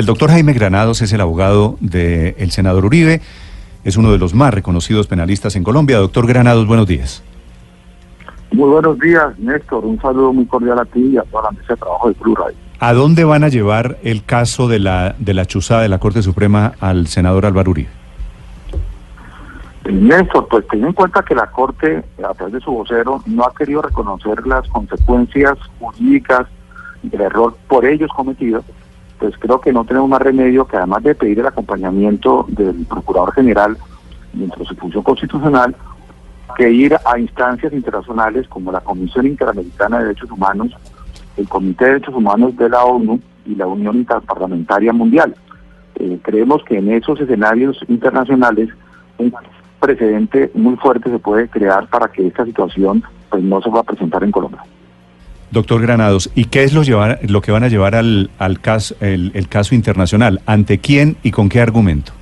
El doctor Jaime Granados es el abogado del senador Uribe. Es uno de los más reconocidos penalistas en Colombia. Doctor Granados, buenos días. Muy buenos días, Néstor. Un saludo muy cordial a ti y a toda la mesa de trabajo de Blue Radio. ¿A dónde van a llevar el caso de la, de la chuzada de la Corte Suprema al senador Álvaro Uribe? Néstor, pues ten en cuenta que la Corte, a través de su vocero, no ha querido reconocer las consecuencias jurídicas del error por ellos cometido, pues creo que no tenemos más remedio que además de pedir el acompañamiento del Procurador General dentro de su función constitucional, que ir a instancias internacionales como la Comisión Interamericana de Derechos Humanos, el Comité de Derechos Humanos de la ONU y la Unión Interparlamentaria Mundial. Eh, creemos que en esos escenarios internacionales un precedente muy fuerte se puede crear para que esta situación pues no se va a presentar en Colombia. Doctor Granados, ¿y qué es lo, llevar, lo que van a llevar al, al caso, el, caso internacional? ¿Ante quién y con qué argumento?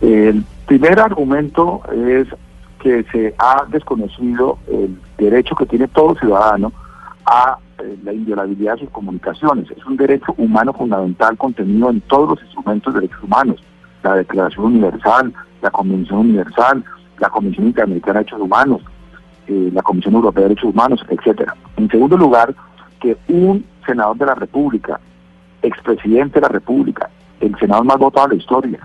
El primer argumento es que se ha desconocido el derecho que tiene todo ciudadano a eh, la inviolabilidad de sus comunicaciones. Es un derecho humano fundamental contenido en todos los instrumentos de derechos humanos, la Declaración Universal, la Convención Universal, la Comisión Interamericana de Derechos Humanos, eh, la Comisión Europea de Derechos Humanos, etcétera. En segundo lugar, que un senador de la República, expresidente de la República, el senador más votado de la historia,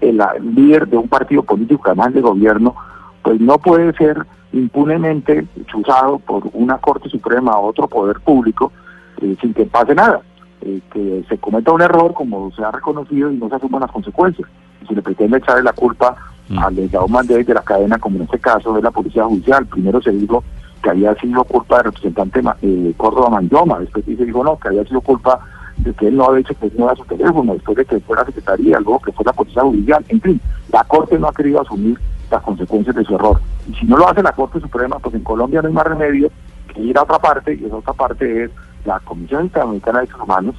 el, el líder de un partido político, además de gobierno, pues no puede ser impunemente chuzado por una Corte Suprema o otro poder público eh, sin que pase nada. Eh, que se cometa un error como se ha reconocido y no se asuman las consecuencias. Se le pretende echarle la culpa Mm. al legado Mandela de la cadena, como en este caso de la Policía Judicial. Primero se dijo que había sido culpa del representante eh, Córdoba Manyoma, después se dijo no, que había sido culpa de que él no había hecho que no era su teléfono, después de que fue la Secretaría, luego que fue la Policía Judicial, en fin, la Corte no ha querido asumir las consecuencias de su error. Y si no lo hace la Corte Suprema, pues en Colombia no hay más remedio que ir a otra parte, y esa otra parte es la Comisión Interamericana de Derechos Humanos,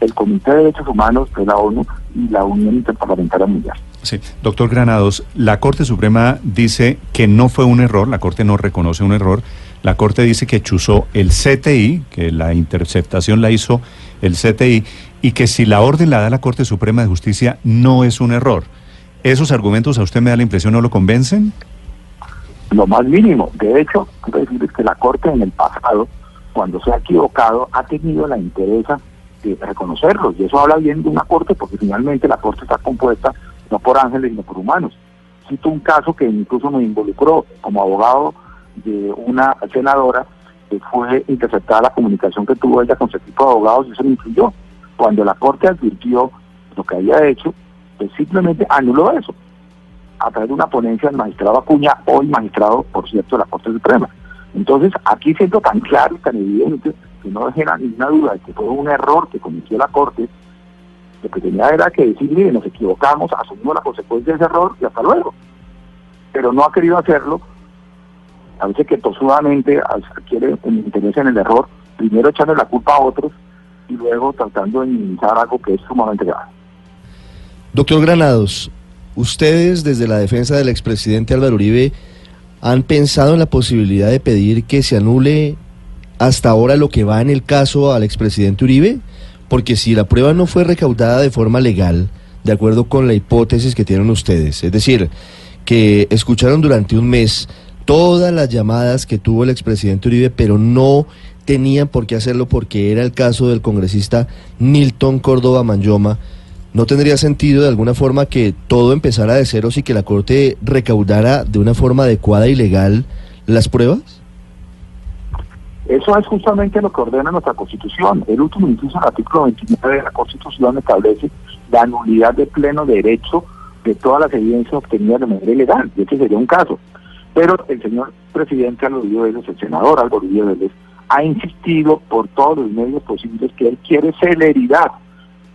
el Comité de Derechos Humanos de la ONU y la Unión Interparlamentaria Mundial. Sí, doctor Granados, la Corte Suprema dice que no fue un error, la Corte no reconoce un error, la Corte dice que chuzó el CTI, que la interceptación la hizo el CTI, y que si la orden la da la Corte Suprema de Justicia no es un error. ¿Esos argumentos a usted me da la impresión no lo convencen? lo más mínimo. De hecho, decirles que la Corte en el pasado, cuando se ha equivocado, ha tenido la interés de reconocerlos. Y eso habla bien de una Corte, porque finalmente la Corte está compuesta no por ángeles, sino por humanos. Cito un caso que incluso me involucró como abogado de una senadora que fue interceptada la comunicación que tuvo ella con su equipo de abogados y eso me influyó. Cuando la Corte advirtió lo que había hecho, pues simplemente anuló eso a través de una ponencia del magistrado Acuña, hoy magistrado, por cierto, de la Corte Suprema. Entonces, aquí siento tan claro y tan evidente que no genera ninguna duda de que fue un error que cometió la Corte, lo que tenía era que decir, mire, nos equivocamos, asumimos la consecuencia de ese error y hasta luego. Pero no ha querido hacerlo, a veces que tosudamente quiere interés en el error, primero echarle la culpa a otros y luego tratando de minimizar algo que es sumamente grave. Doctor Granados, ustedes desde la defensa del expresidente Álvaro Uribe han pensado en la posibilidad de pedir que se anule hasta ahora lo que va en el caso al expresidente Uribe, porque si la prueba no fue recaudada de forma legal, de acuerdo con la hipótesis que tienen ustedes, es decir, que escucharon durante un mes todas las llamadas que tuvo el expresidente Uribe, pero no tenían por qué hacerlo porque era el caso del congresista Nilton Córdoba Manyoma, ¿no tendría sentido de alguna forma que todo empezara de ceros y que la Corte recaudara de una forma adecuada y legal las pruebas? Eso es justamente lo que ordena nuestra Constitución. El último inciso del artículo 29 de la Constitución establece la nulidad de pleno derecho de todas las evidencias obtenidas de manera ilegal, y este sería un caso. Pero el señor presidente Álvaro Vélez, el senador Álvaro Vélez, ha insistido por todos los medios posibles que él quiere celeridad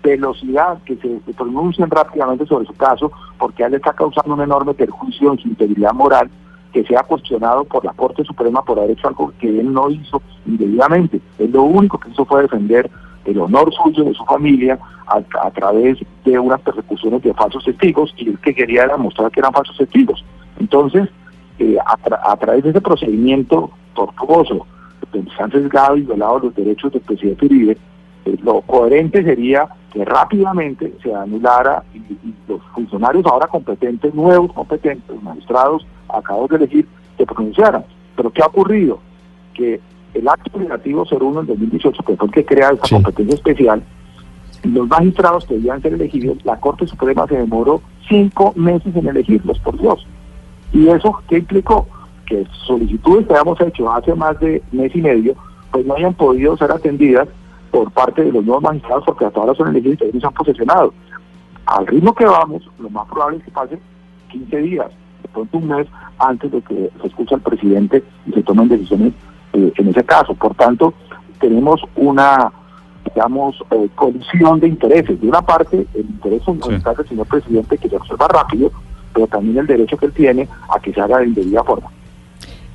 velocidad, que se pronuncien rápidamente sobre su caso, porque a él le está causando un enorme perjuicio en su integridad moral, que sea cuestionado por la Corte Suprema por haber hecho algo que él no hizo indebidamente. Él lo único que hizo fue defender el honor suyo de su familia a, través de unas persecuciones de falsos testigos y él que quería era mostrar que eran falsos testigos. Entonces, eh, a través de ese procedimiento tortuoso, donde se han sesgado y violado los derechos del presidente Uribe, eh, lo coherente sería que rápidamente se anulara y, y los funcionarios ahora competentes, nuevos competentes, magistrados acabados de elegir, se pronunciaran. Pero ¿qué ha ocurrido? Que el acto legislativo 01 en 2018, que fue el que crea esta Sí. competencia especial, los magistrados que debían ser elegidos, la Corte Suprema se demoró cinco meses en elegirlos, por Dios. ¿Y eso qué implicó? Que solicitudes que habíamos hecho hace más de mes y medio, pues no hayan podido ser atendidas por parte de los nuevos magistrados porque hasta ahora son elegidos y todavía no se han posesionado. Al ritmo que vamos, lo más probable es que pase 15 días, de pronto un mes antes de que se escuche al presidente y se tomen decisiones eh, en ese caso. Por tanto, tenemos una, digamos, eh, colisión de intereses. De una parte, el interés fundamental del señor presidente que se resuelva rápido, pero también el derecho que él tiene a que se haga de indebida forma.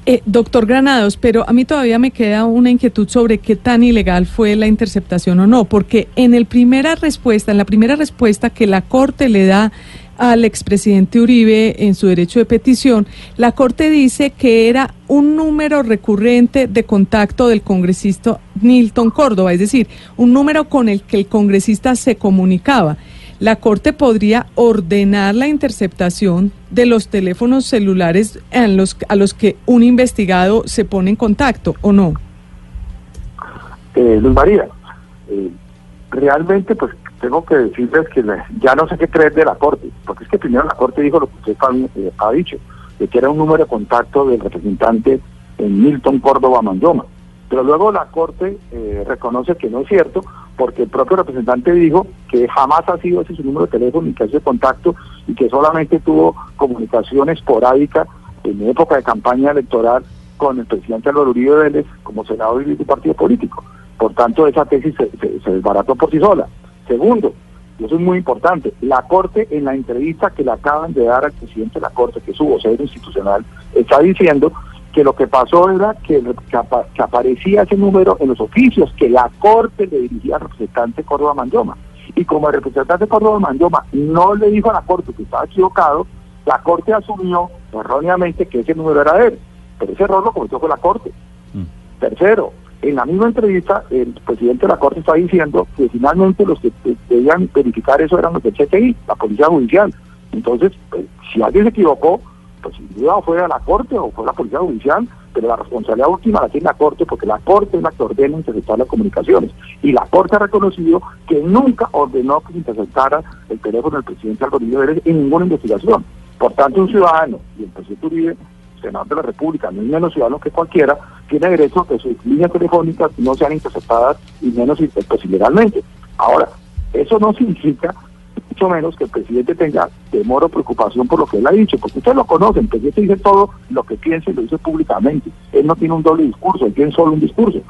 Eh, doctor Granados, pero a mí todavía me queda una inquietud sobre qué tan ilegal fue la interceptación o no, porque en el primera respuesta, en la primera respuesta que la Corte le da al expresidente Uribe en su derecho de petición, la Corte dice que era un número recurrente de contacto del congresista Nilton Córdoba, es decir, un número con el que el congresista se comunicaba. La Corte podría ordenar la interceptación de los teléfonos celulares a los, a los que un investigado se pone en contacto, ¿o no? Eh, Luz María, eh, realmente pues tengo que decirles que ya no sé qué creer de la Corte, porque es que primero la Corte dijo lo que usted eh, ha dicho, de que era un número de contacto del representante en Milton Córdoba Mandoma. Pero luego la Corte eh, reconoce que no es cierto, porque el propio representante dijo que jamás ha sido ese su número de teléfono ni que ese contacto y que solamente tuvo comunicación esporádica en época de campaña electoral con el presidente Álvaro Uribe Vélez como senador y de su partido político. Por tanto, esa tesis se desbarató por sí sola. Segundo, y eso es muy importante, la Corte en la entrevista que le acaban de dar al presidente de la Corte, que es su vocero institucional, está diciendo que lo que pasó era que, que apa- que aparecía ese número en los oficios que la Corte le dirigía al representante Córdoba Mandoma. Y como el representante Córdoba Mandoma no le dijo a la Corte que estaba equivocado, la Corte asumió erróneamente que ese número era de él. Pero ese error lo cometió fue la Corte. Tercero, en la misma entrevista, el presidente de la Corte está diciendo que finalmente los que de- debían verificar eso eran los del CTI, la Policía Judicial. Entonces, pues, si alguien se equivocó, pues sin duda fue a la Corte o fue la Policía Judicial, pero la responsabilidad última la tiene la Corte porque la Corte es la que ordena interceptar las comunicaciones. Y la Corte ha reconocido que nunca ordenó que se interceptara el teléfono del presidente Uribe Vélez en ninguna investigación. Por tanto, un ciudadano y el presidente Uribe senador de la República, no es menos ciudadano que cualquiera, tiene derecho a que sus líneas telefónicas no sean interceptadas y menos pues, ilegalmente. Ahora, eso no significa mucho menos que el presidente tenga temor o preocupación por lo que él ha dicho, porque ustedes lo conocen, el presidente dice todo lo que piensa y lo dice públicamente. Él no tiene un doble discurso, él tiene solo un discurso.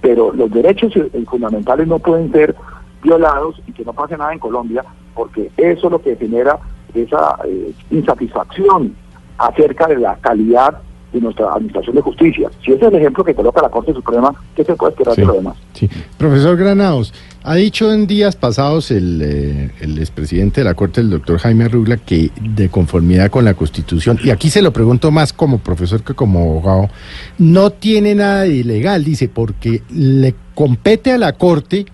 Pero los derechos eh, fundamentales no pueden ser violados y que no pase nada en Colombia, porque eso es lo que genera esa eh, insatisfacción acerca de la calidad de nuestra administración de justicia. Si ese es el ejemplo que coloca la Corte Suprema, ¿qué se puede esperar Sí. de lo demás? Sí. Profesor Granados, ha dicho en días pasados el, eh, el expresidente de la Corte, el doctor Jaime Rugla, que de conformidad con la Constitución, y aquí se lo pregunto más como profesor que como abogado, no tiene nada de ilegal, dice, porque le compete a la Corte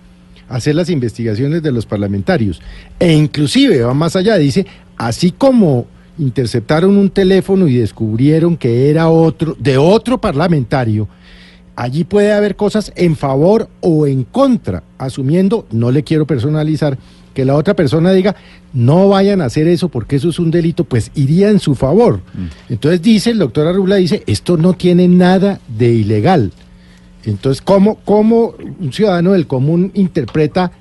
hacer las investigaciones de los parlamentarios. E inclusive va más allá, dice, así como interceptaron un teléfono y descubrieron que era otro, de otro parlamentario, allí puede haber cosas en favor o en contra, asumiendo, no le quiero personalizar, que la otra persona diga, no vayan a hacer eso porque eso es un delito, pues iría en su favor. Entonces dice, el doctor Arrula dice, esto no tiene nada de ilegal. Entonces, ¿cómo, cómo un ciudadano del común interpreta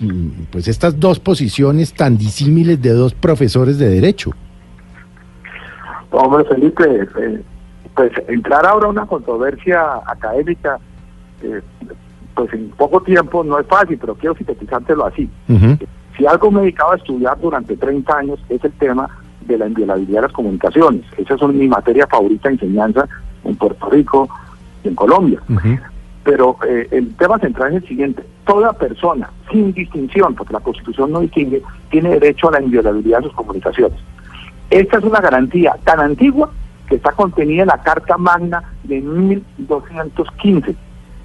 mm, pues estas dos posiciones tan disímiles de dos profesores de derecho? Hombre, Felipe, eh, pues entrar ahora a una controversia académica, eh, pues en poco tiempo no es fácil, pero quiero sintetizártelo así. Si algo me he dedicado a estudiar durante 30 años es el tema de la inviolabilidad de las comunicaciones. Esa es mi materia favorita de enseñanza en Puerto Rico y en Colombia. Pero eh, el tema central es el siguiente. Toda persona, sin distinción, porque la Constitución no distingue, tiene derecho a la inviolabilidad de sus comunicaciones. Esta es una garantía tan antigua que está contenida en la Carta Magna de 1215.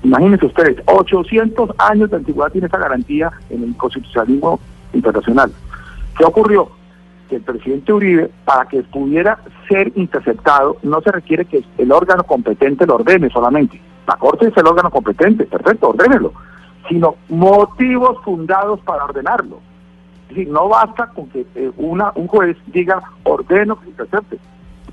Imagínense ustedes, 800 años de antigüedad tiene esa garantía en el constitucionalismo internacional. ¿Qué ocurrió? Que el presidente Uribe, para que pudiera ser interceptado, no se requiere que el órgano competente lo ordene solamente. La Corte es el órgano competente, perfecto, ordénelo. Sino motivos fundados para ordenarlo. Es decir, no basta con que eh, una, un juez diga ordeno que se intercepte.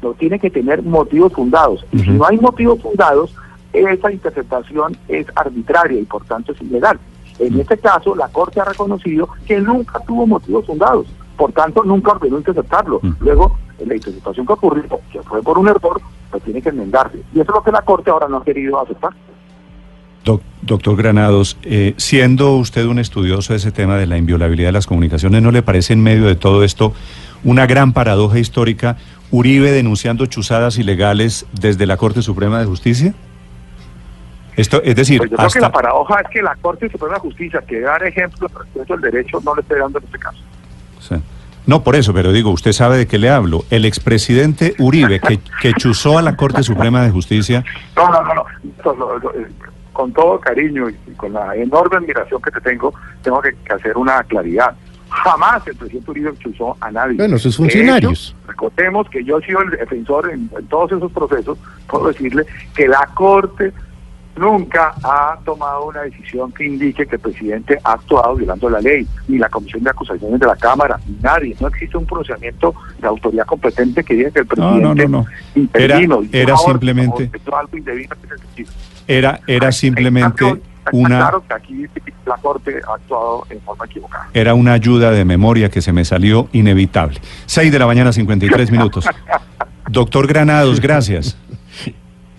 No tiene que tener motivos fundados. Y si no hay motivos fundados, esa interceptación es arbitraria y por tanto es ilegal. En este caso, la Corte ha reconocido que nunca tuvo motivos fundados. Por tanto, nunca ordenó interceptarlo. Luego, la interceptación que ocurrió, que fue por un error, pues tiene que enmendarse. Y eso es lo que la Corte ahora no ha querido aceptar. Doc- doctor Granados, eh, siendo usted un estudioso de ese tema de la inviolabilidad de las comunicaciones, ¿no le parece en medio de todo esto una gran paradoja histórica Uribe denunciando chuzadas ilegales desde la Corte Suprema de Justicia? Esto, es decir, Pues yo creo que la paradoja es que la Corte Suprema de Justicia, que dar ejemplo al respeto del derecho, no le esté dando en este caso. Sí. No, por eso, pero digo, usted sabe de qué le hablo. El expresidente Uribe, que, que chuzó a la Corte Suprema de Justicia, No, no, no, no. Con todo cariño y, y con la enorme admiración que te tengo, tengo que, que hacer una claridad. Jamás el presidente Uribe chuzó a nadie. Bueno, sus funcionarios. recordemos que yo he sido el defensor en, en todos esos procesos, puedo decirle que la Corte nunca ha tomado una decisión que indique que el presidente ha actuado violando la ley, ni la Comisión de Acusaciones de la Cámara, ni nadie. No existe un pronunciamiento de autoridad competente que diga que el No, no, presidente no, no. intervino, Era- era simplemente- algo indebido era, era simplemente una, Claro que aquí la Corte ha actuado en forma equivocada. era una ayuda de memoria que se me salió inevitable. 6 de la mañana, 53 minutos. Doctor Granados, gracias.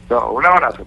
No, un abrazo.